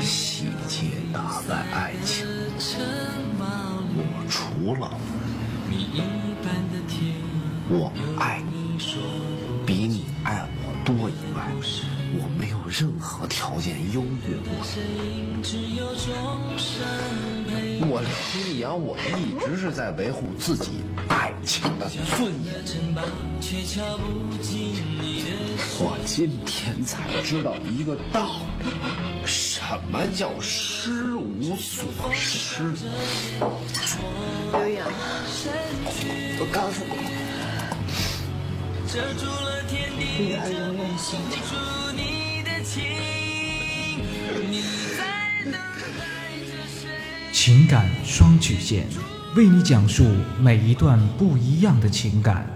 细节打败爱情，我除了我爱你比你爱我多以外，我没有任何条件优越过你。我李阳，我一直是在维护自己爱情的尊严。我今天才知道一个道理，什么叫失无所失？刘洋，我告诉你，女儿永远心情感双曲线，为你讲述每一段不一样的情感。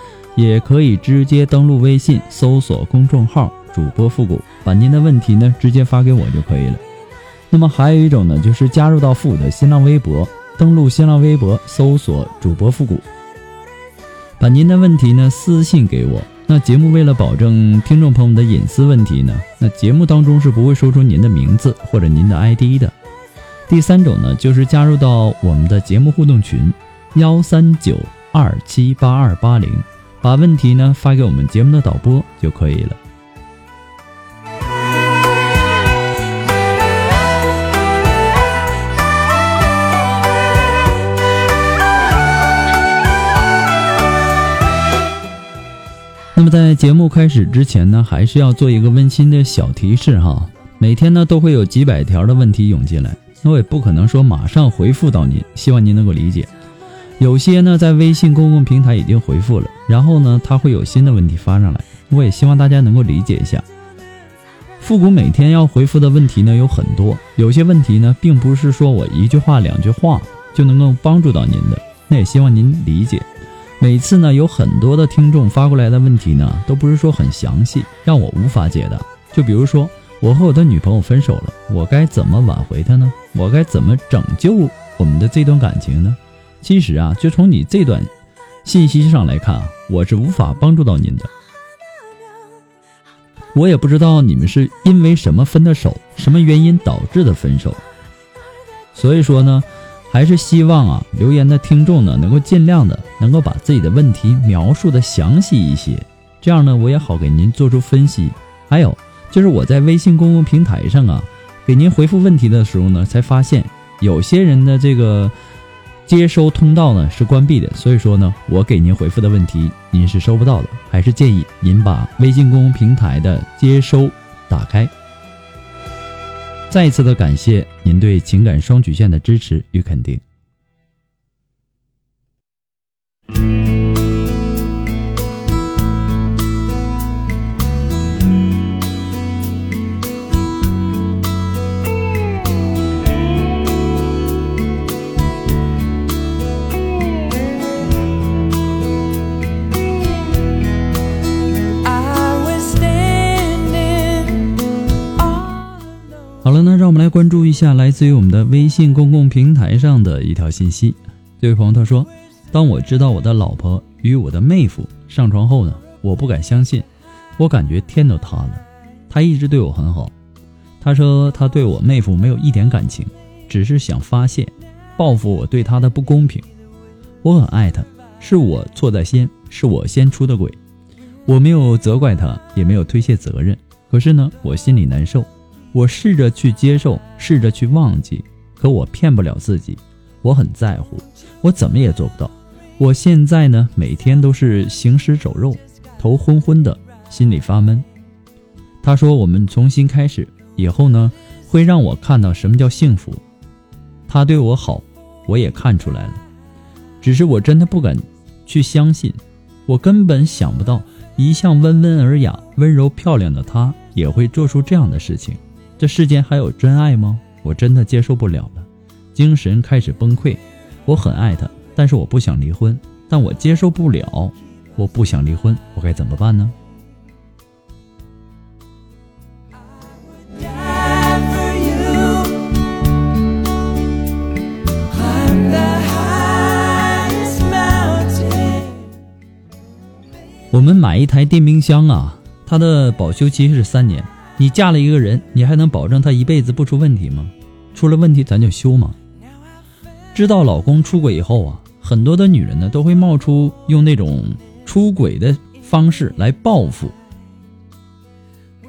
也可以直接登录微信，搜索公众号“主播复古”，把您的问题呢直接发给我就可以了。那么还有一种呢，就是加入到复古的新浪微博，登录新浪微博，搜索“主播复古”，把您的问题呢私信给我。那节目为了保证听众朋友们的隐私问题呢，那节目当中是不会说出您的名字或者您的 ID 的。第三种呢，就是加入到我们的节目互动群，幺三九二七八二八零。把问题呢发给我们节目的导播就可以了。那么在节目开始之前呢，还是要做一个温馨的小提示哈。每天呢都会有几百条的问题涌进来，那我也不可能说马上回复到您，希望您能够理解。有些呢，在微信公共平台已经回复了，然后呢，他会有新的问题发上来，我也希望大家能够理解一下。复古每天要回复的问题呢有很多，有些问题呢，并不是说我一句话两句话就能够帮助到您的，那也希望您理解。每次呢，有很多的听众发过来的问题呢，都不是说很详细，让我无法解答。就比如说，我和我的女朋友分手了，我该怎么挽回她呢？我该怎么拯救我们的这段感情呢？其实啊，就从你这段信息上来看啊，我是无法帮助到您的。我也不知道你们是因为什么分的手，什么原因导致的分手。所以说呢，还是希望啊，留言的听众呢，能够尽量的能够把自己的问题描述的详细一些，这样呢，我也好给您做出分析。还有就是我在微信公共平台上啊，给您回复问题的时候呢，才发现有些人的这个。接收通道呢是关闭的，所以说呢，我给您回复的问题您是收不到的，还是建议您把微信公众平台的接收打开。再一次的感谢您对情感双曲线的支持与肯定。来关注一下来自于我们的微信公共平台上的一条信息。这位朋友他说：“当我知道我的老婆与我的妹夫上床后呢，我不敢相信，我感觉天都塌了。他一直对我很好，他说他对我妹夫没有一点感情，只是想发泄，报复我对他的不公平。我很爱他，是我错在先，是我先出的轨。我没有责怪他，也没有推卸责任。可是呢，我心里难受。”我试着去接受，试着去忘记，可我骗不了自己。我很在乎，我怎么也做不到。我现在呢，每天都是行尸走肉，头昏昏的，心里发闷。他说：“我们重新开始，以后呢，会让我看到什么叫幸福。”他对我好，我也看出来了，只是我真的不敢去相信。我根本想不到，一向温文尔雅、温柔漂亮的他，也会做出这样的事情。这世间还有真爱吗？我真的接受不了了，精神开始崩溃。我很爱他，但是我不想离婚，但我接受不了。我不想离婚，我该怎么办呢？我们买一台电冰箱啊，它的保修期是三年。你嫁了一个人，你还能保证他一辈子不出问题吗？出了问题咱就修吗？知道老公出轨以后啊，很多的女人呢都会冒出用那种出轨的方式来报复，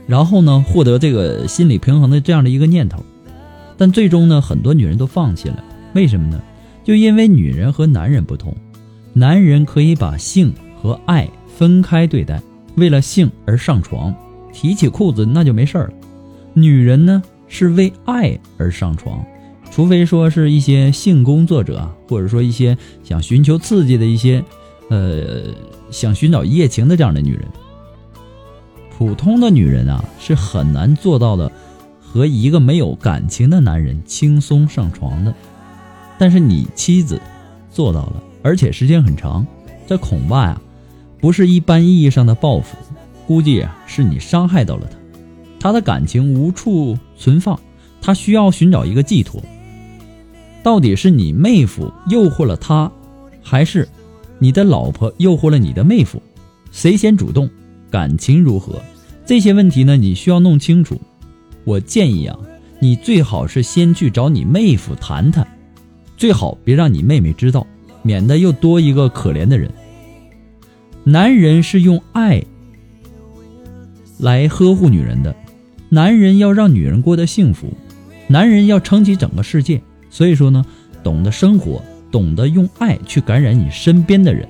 然后呢获得这个心理平衡的这样的一个念头，但最终呢很多女人都放弃了。为什么呢？就因为女人和男人不同，男人可以把性和爱分开对待，为了性而上床。提起裤子那就没事儿了，女人呢是为爱而上床，除非说是一些性工作者啊，或者说一些想寻求刺激的一些，呃，想寻找一夜情的这样的女人。普通的女人啊是很难做到的，和一个没有感情的男人轻松上床的。但是你妻子做到了，而且时间很长，这恐怕呀不是一般意义上的报复。估计啊，是你伤害到了他，他的感情无处存放，他需要寻找一个寄托。到底是你妹夫诱惑了他，还是你的老婆诱惑了你的妹夫？谁先主动？感情如何？这些问题呢，你需要弄清楚。我建议啊，你最好是先去找你妹夫谈谈，最好别让你妹妹知道，免得又多一个可怜的人。男人是用爱。来呵护女人的，男人要让女人过得幸福，男人要撑起整个世界。所以说呢，懂得生活，懂得用爱去感染你身边的人。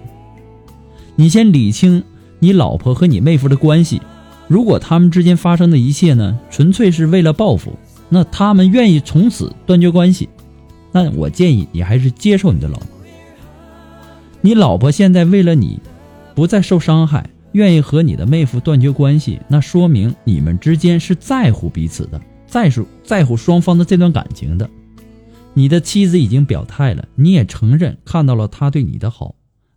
你先理清你老婆和你妹夫的关系，如果他们之间发生的一切呢，纯粹是为了报复，那他们愿意从此断绝关系，那我建议你还是接受你的老婆。你老婆现在为了你，不再受伤害。愿意和你的妹夫断绝关系，那说明你们之间是在乎彼此的，在乎在乎双方的这段感情的。你的妻子已经表态了，你也承认看到了他对你的好，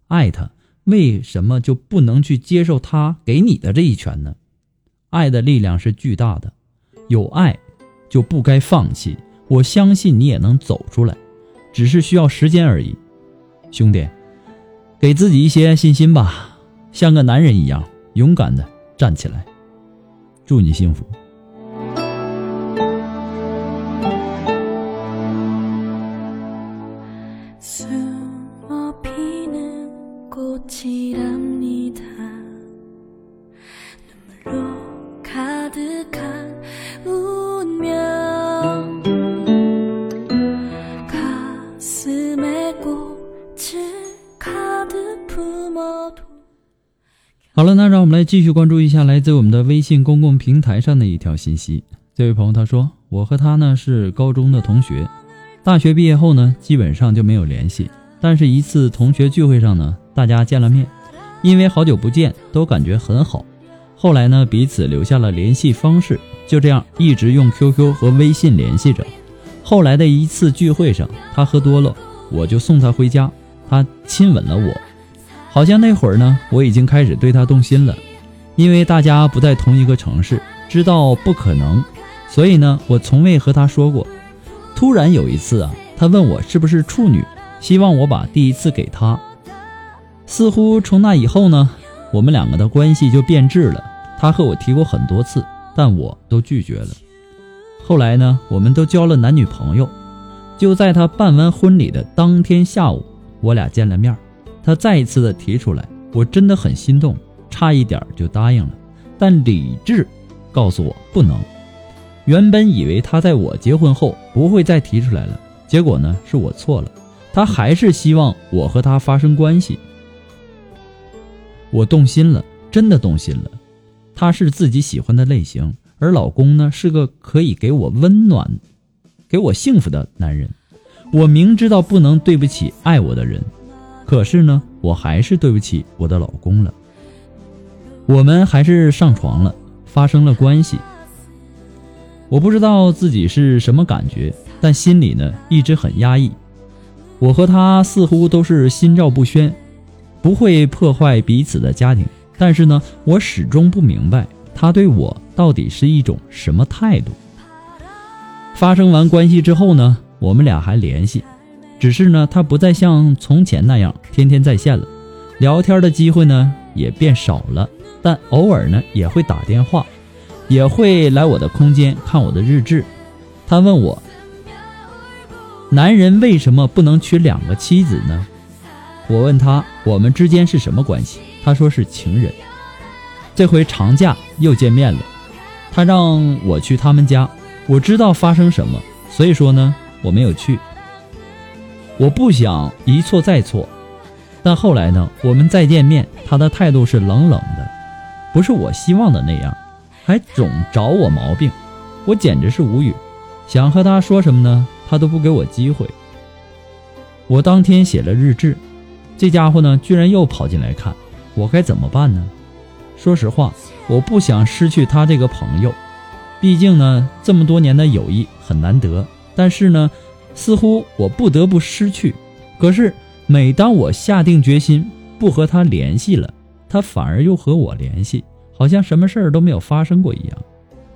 爱他，为什么就不能去接受他给你的这一拳呢？爱的力量是巨大的，有爱就不该放弃。我相信你也能走出来，只是需要时间而已。兄弟，给自己一些信心吧。像个男人一样勇敢的站起来，祝你幸福。好了，那让我们来继续关注一下来自我们的微信公共平台上的一条信息。这位朋友他说：“我和他呢是高中的同学，大学毕业后呢基本上就没有联系。但是，一次同学聚会上呢，大家见了面，因为好久不见，都感觉很好。后来呢，彼此留下了联系方式，就这样一直用 QQ 和微信联系着。后来的一次聚会上，他喝多了，我就送他回家，他亲吻了我。”好像那会儿呢，我已经开始对他动心了，因为大家不在同一个城市，知道不可能，所以呢，我从未和他说过。突然有一次啊，他问我是不是处女，希望我把第一次给他。似乎从那以后呢，我们两个的关系就变质了。他和我提过很多次，但我都拒绝了。后来呢，我们都交了男女朋友。就在他办完婚礼的当天下午，我俩见了面，他再一次的提出来，我真的很心动，差一点就答应了。但理智告诉我不能。原本以为他在我结婚后不会再提出来了，结果呢是我错了，他还是希望我和他发生关系。我动心了，真的动心了。他是自己喜欢的类型，而老公呢是个可以给我温暖、给我幸福的男人。我明知道不能对不起爱我的人，可是呢，我还是对不起我的老公了。我们还是上床了，发生了关系。我不知道自己是什么感觉，但心里呢一直很压抑。我和他似乎都是心照不宣。不会破坏彼此的家庭，但是呢，我始终不明白他对我到底是一种什么态度。发生完关系之后呢，我们俩还联系，只是呢，他不再像从前那样天天在线了，聊天的机会呢也变少了，但偶尔呢也会打电话，也会来我的空间看我的日志。他问我，男人为什么不能娶两个妻子呢？我问他我们之间是什么关系，他说是情人。这回长假又见面了，他让我去他们家，我知道发生什么，所以说呢我没有去。我不想一错再错，但后来呢我们再见面，他的态度是冷冷的，不是我希望的那样，还总找我毛病，我简直是无语，想和他说什么呢，他都不给我机会。我当天写了日志。这家伙呢，居然又跑进来看，我该怎么办呢？说实话，我不想失去他这个朋友，毕竟呢，这么多年的友谊很难得。但是呢，似乎我不得不失去。可是每当我下定决心不和他联系了，他反而又和我联系，好像什么事儿都没有发生过一样。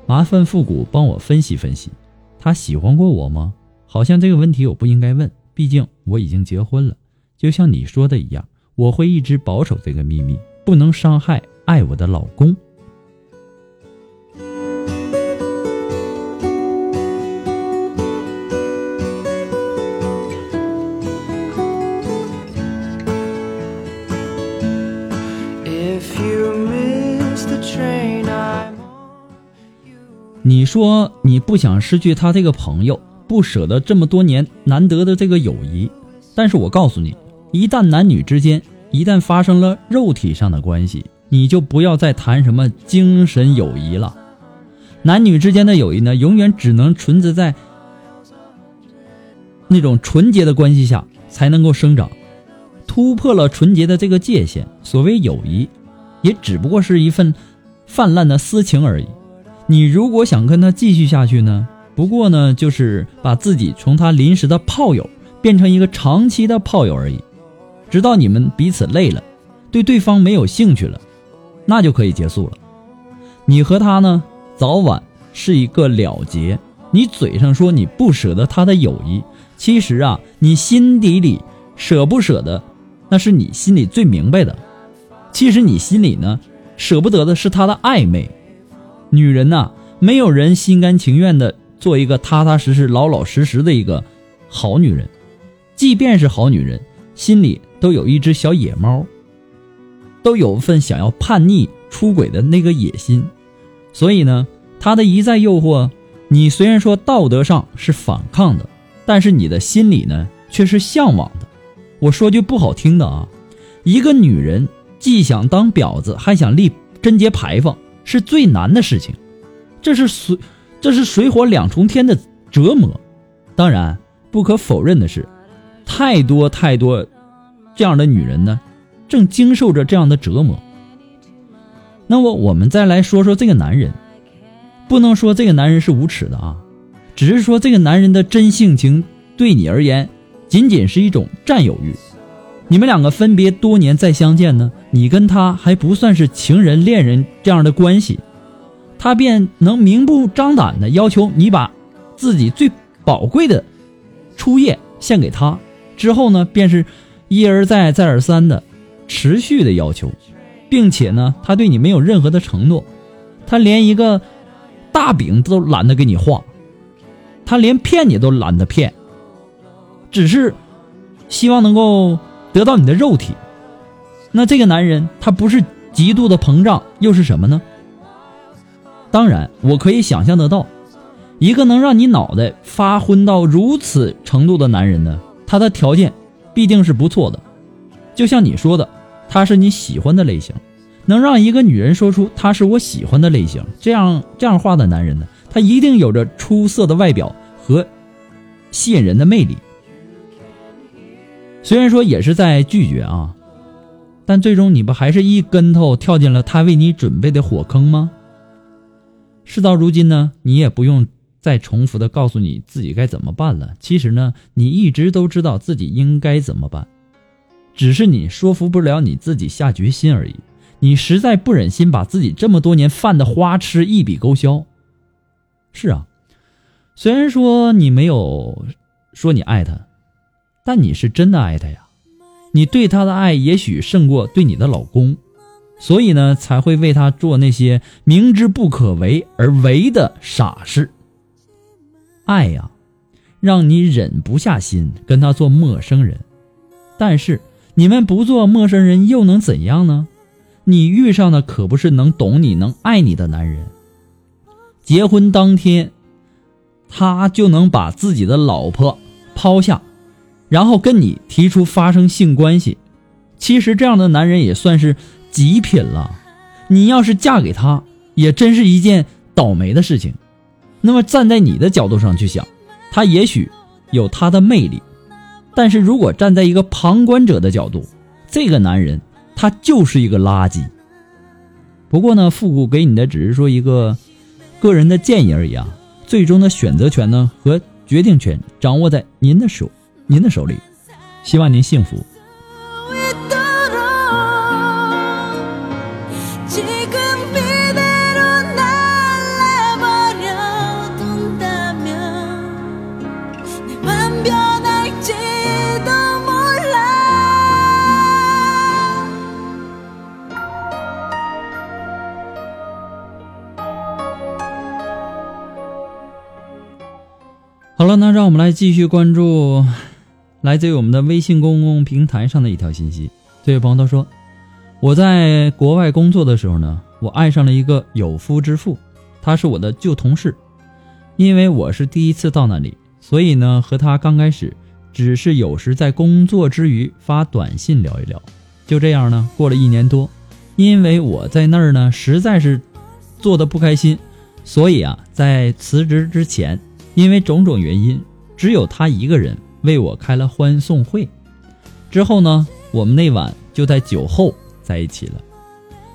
麻烦复古帮我分析分析，他喜欢过我吗？好像这个问题我不应该问，毕竟我已经结婚了。就像你说的一样，我会一直保守这个秘密，不能伤害爱我的老公。说你不想失去他这个朋友，不舍得这么多年难得的这个友谊。但是我告诉你，一旦男女之间一旦发生了肉体上的关系，你就不要再谈什么精神友谊了。男女之间的友谊呢，永远只能存在在那种纯洁的关系下才能够生长。突破了纯洁的这个界限，所谓友谊，也只不过是一份泛滥的私情而已。你如果想跟他继续下去呢，不过呢，就是把自己从他临时的炮友。变成一个长期的炮友而已，直到你们彼此累了，对对方没有兴趣了，那就可以结束了。你和他呢，早晚是一个了结。你嘴上说你不舍得他的友谊，其实啊，你心底里舍不舍得，那是你心里最明白的。其实你心里呢，舍不得的是他的暧昧。女人呐，没有人心甘情愿的做一个踏踏实实、老老实实的一个好女人。即便是好女人，心里都有一只小野猫，都有份想要叛逆、出轨的那个野心。所以呢，他的一再诱惑，你虽然说道德上是反抗的，但是你的心里呢却是向往的。我说句不好听的啊，一个女人既想当婊子，还想立贞节牌坊，是最难的事情。这是水，这是水火两重天的折磨。当然，不可否认的是。太多太多这样的女人呢，正经受着这样的折磨。那么我们再来说说这个男人，不能说这个男人是无耻的啊，只是说这个男人的真性情对你而言，仅仅是一种占有欲。你们两个分别多年再相见呢，你跟他还不算是情人恋人这样的关系，他便能明目张胆的要求你把自己最宝贵的初夜献给他，之后呢，便是一而再再而三的持续的要求，并且呢，他对你没有任何的承诺，他连一个大饼都懒得给你画，他连骗你都懒得骗，只是希望能够得到你的肉体。那这个男人他不是极度的膨胀，又是什么呢？当然，我可以想象得到，一个能让你脑袋发昏到如此程度的男人呢，他的条件必定是不错的。就像你说的，他是你喜欢的类型，能让一个女人说出他是我喜欢的类型，这样这样话的男人呢，他一定有着出色的外表和吸引人的魅力。虽然说也是在拒绝啊，但最终你不还是一跟头跳进了他为你准备的火坑吗？事到如今呢，你也不用再重复的告诉你自己该怎么办了。其实呢，你一直都知道自己应该怎么办，只是你说服不了你自己下决心而已。你实在不忍心把自己这么多年犯的花痴一笔勾销。是啊，虽然说你没有说你爱他，但你是真的爱他呀。你对他的爱也许胜过对你的老公。所以呢，才会为他做那些明知不可为而为的傻事。爱呀，让你忍不下心跟他做陌生人。但是你们不做陌生人又能怎样呢？你遇上的可不是能懂你、能爱你的男人。结婚当天，他就能把自己的老婆抛下，然后跟你提出发生性关系。其实这样的男人也算是。极品了，你要是嫁给他，也真是一件倒霉的事情。那么站在你的角度上去想，他也许有他的魅力，但是如果站在一个旁观者的角度，这个男人他就是一个垃圾。不过呢，复古给你的只是说一个个人的建议而已啊，最终的选择权呢和决定权掌握在您的手，您的手里，希望您幸福。好了，那让我们来继续关注。来自于我们的微信公共平台上的一条信息。这位朋友他说：“我在国外工作的时候呢，我爱上了一个有夫之妇，他是我的旧同事。因为我是第一次到那里，所以呢，和他刚开始只是有时在工作之余发短信聊一聊。就这样呢，过了一年多，因为我在那儿呢实在是做的不开心，所以啊，在辞职之前，因为种种原因，只有他一个人为我开了欢送会。之后呢，我们那晚就在酒后在一起了。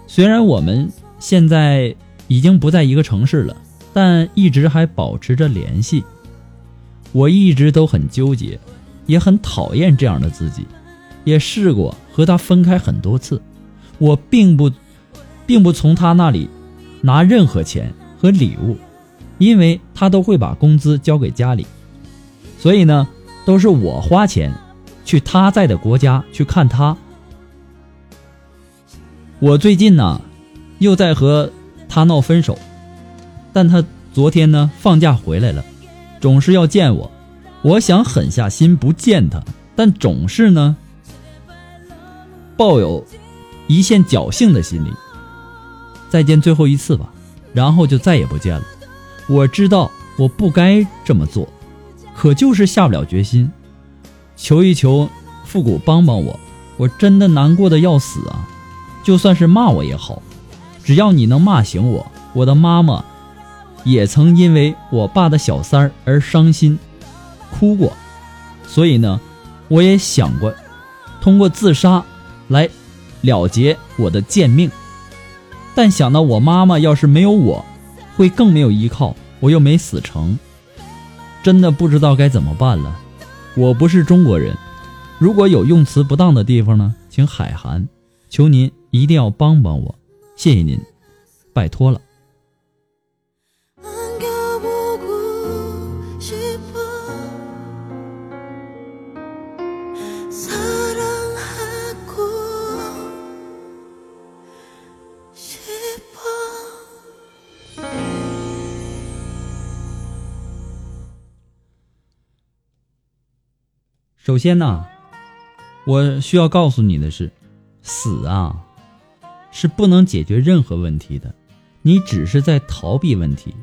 虽然我们现在已经不在一个城市了，但一直还保持着联系。我一直都很纠结，也很讨厌这样的自己，也试过和他分开很多次。我并不，并不从他那里拿任何钱和礼物，因为他都会把工资交给家里，所以呢，都是我花钱去他在的国家去看他。我最近呢，又在和他闹分手，但他昨天呢放假回来了，总是要见我。我想狠下心不见他，但总是呢抱有一线侥幸的心理。再见最后一次吧，然后就再也不见了。我知道我不该这么做，可就是下不了决心。求一求复古帮帮我，我真的难过的要死啊！就算是骂我也好，只要你能骂醒我。我的妈妈也曾因为我爸的小三儿而伤心哭过，所以呢，我也想过通过自杀来了结我的贱命。但想到我妈妈要是没有我，会更没有依靠，我又没死成，真的不知道该怎么办了。我不是中国人，如果有用词不当的地方呢，请海涵，求您一定要帮帮我，谢谢您，拜托了。首先呢，我需要告诉你的是，死啊是不能解决任何问题的，你只是在逃避问题。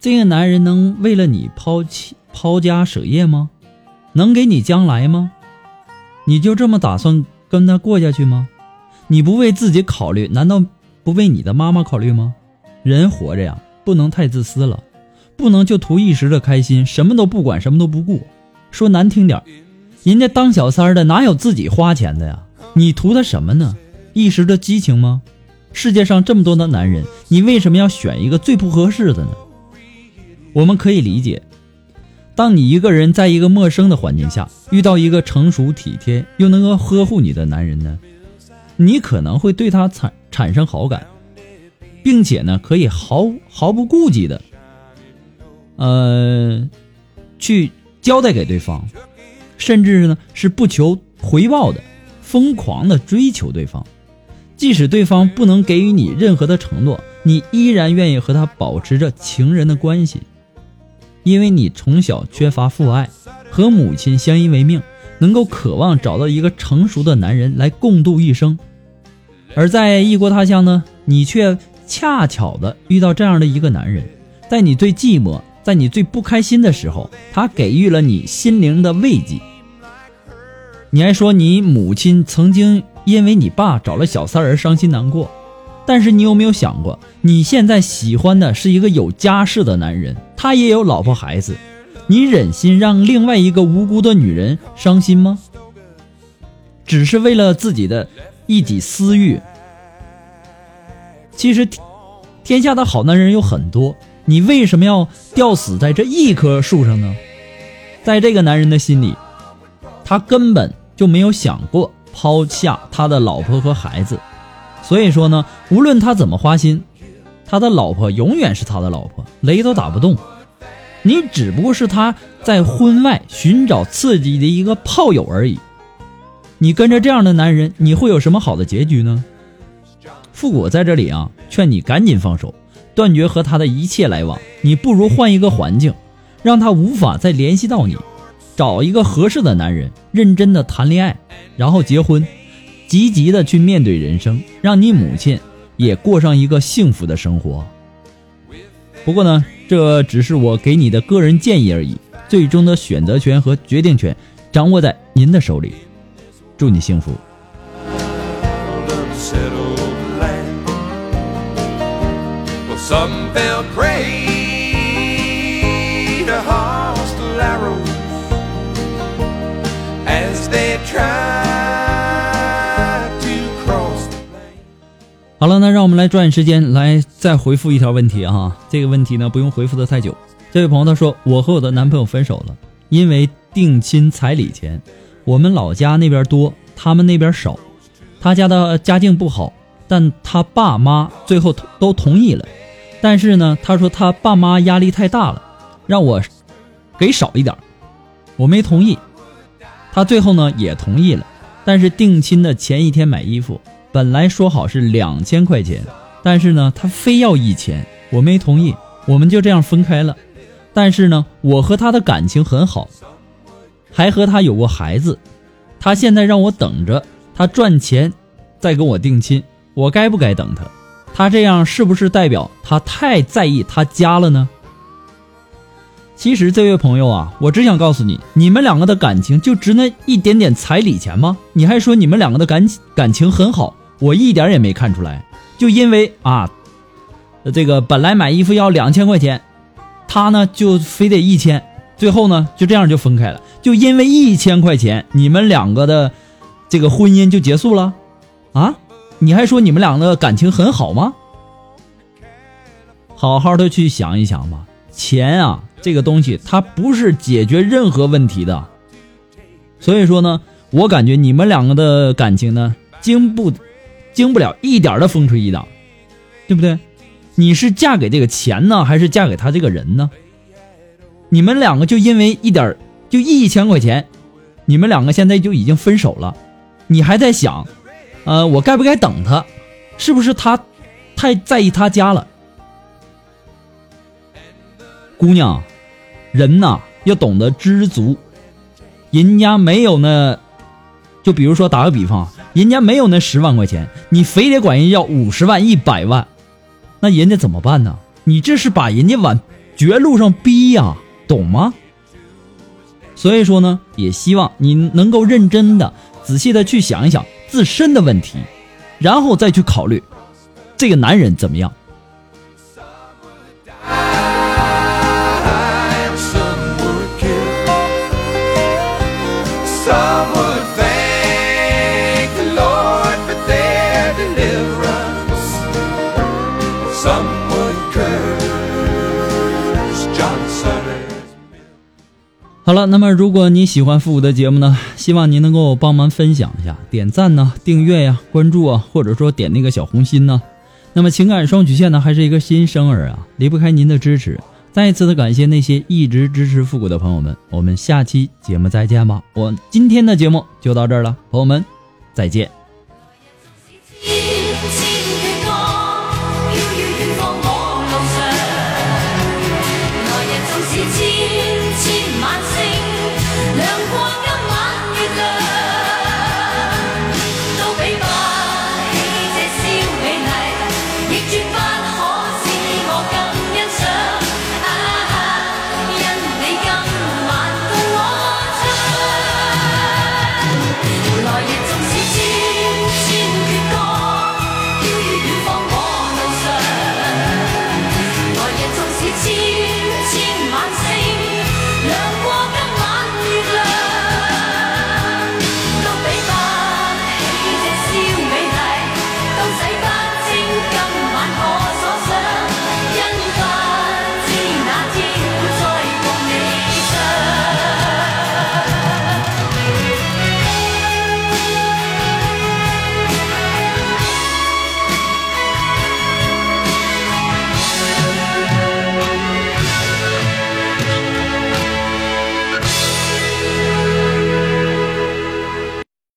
这个男人能为了你抛弃抛家舍业吗？能给你将来吗？你就这么打算跟他过下去吗？你不为自己考虑，难道不为你的妈妈考虑吗？人活着呀，不能太自私了，不能就图一时的开心，什么都不管，什么都不顾。说难听点，人家当小三儿的哪有自己花钱的呀？你图他什么呢？一时的激情吗？世界上这么多的男人，你为什么要选一个最不合适的呢？我们可以理解，当你一个人在一个陌生的环境下遇到一个成熟体贴又能够呵护你的男人呢，你可能会对他产产生好感，并且呢，可以毫毫不顾忌的，呃，去交代给对方，甚至呢是不求回报的，疯狂的追求对方，即使对方不能给予你任何的承诺，你依然愿意和他保持着情人的关系。因为你从小缺乏父爱，和母亲相依为命，能够渴望找到一个成熟的男人来共度一生。而在异国他乡呢，你却恰巧的遇到这样的一个男人，在你最寂寞、在你最不开心的时候，他给予了你心灵的慰藉。你还说你母亲曾经因为你爸找了小三而伤心难过。但是你有没有想过，你现在喜欢的是一个有家室的男人，他也有老婆孩子，你忍心让另外一个无辜的女人伤心吗？只是为了自己的一己私欲。其实，天下的好男人有很多，你为什么要吊死在这一棵树上呢？在这个男人的心里，他根本就没有想过抛下他的老婆和孩子。所以说呢，无论他怎么花心，他的老婆永远是他的老婆，雷都打不动。你只不过是他在婚外寻找刺激的一个炮友而已。你跟着这样的男人，你会有什么好的结局呢？复古在这里啊，劝你赶紧放手，断绝和他的一切来往。你不如换一个环境，让他无法再联系到你，找一个合适的男人，认真的谈恋爱，然后结婚。积极的去面对人生，让你母亲也过上一个幸福的生活。不过呢，这只是我给你的个人建议而已，最终的选择权和决定权掌握在您的手里。祝你幸福。Some fell prey to hostile arrows as they tried. 好了，那让我们来抓紧时间来再回复一条问题哈。这个问题呢不用回复的太久。这位朋友他说：“我和我的男朋友分手了，因为定亲彩礼钱，我们老家那边多，他们那边少。他家的家境不好，但他爸妈最后都同意了。但是呢，他说他爸妈压力太大了，让我给少一点，我没同意。他最后呢也同意了，但是定亲的前一天买衣服。”本来说好是两千块钱，但是呢，他非要一千，我没同意，我们就这样分开了。但是呢，我和他的感情很好，还和他有过孩子。他现在让我等着他赚钱，再跟我定亲，我该不该等他？他这样是不是代表他太在意他家了呢？其实这位朋友啊，我只想告诉你，你们两个的感情就值那一点点彩礼钱吗？你还说你们两个的感感情很好。我一点也没看出来，就因为啊，这个本来买衣服要两千块钱，他呢就非得一千，最后呢就这样就分开了。就因为一千块钱，你们两个的这个婚姻就结束了，啊？你还说你们两个感情很好吗？好好的去想一想吧，钱啊这个东西它不是解决任何问题的，所以说呢，我感觉你们两个的感情呢经不。经不了一点的风吹雨打，对不对？你是嫁给这个钱呢，还是嫁给他这个人呢？你们两个就因为一点，就一千块钱，你们两个现在就已经分手了，你还在想，呃，我该不该等他？是不是他太在意他家了？姑娘，人呐要懂得知足，人家没有那，就比如说打个比方，人家没有那十万块钱，你非得管人要五十万、一百万，那人家怎么办呢？你这是把人家往绝路上逼呀，懂吗？所以说呢，也希望你能够认真的、仔细的去想一想自身的问题，然后再去考虑这个男人怎么样。好了，那么如果你喜欢复古的节目呢，希望您能够帮忙分享一下，点赞呢、订阅呀、关注啊，或者说点那个小红心呢。那么情感双曲线呢，还是一个新生儿啊，离不开您的支持。再一次的感谢那些一直支持复古的朋友们，我们下期节目再见吧。我今天的节目就到这儿了，朋友们，再见。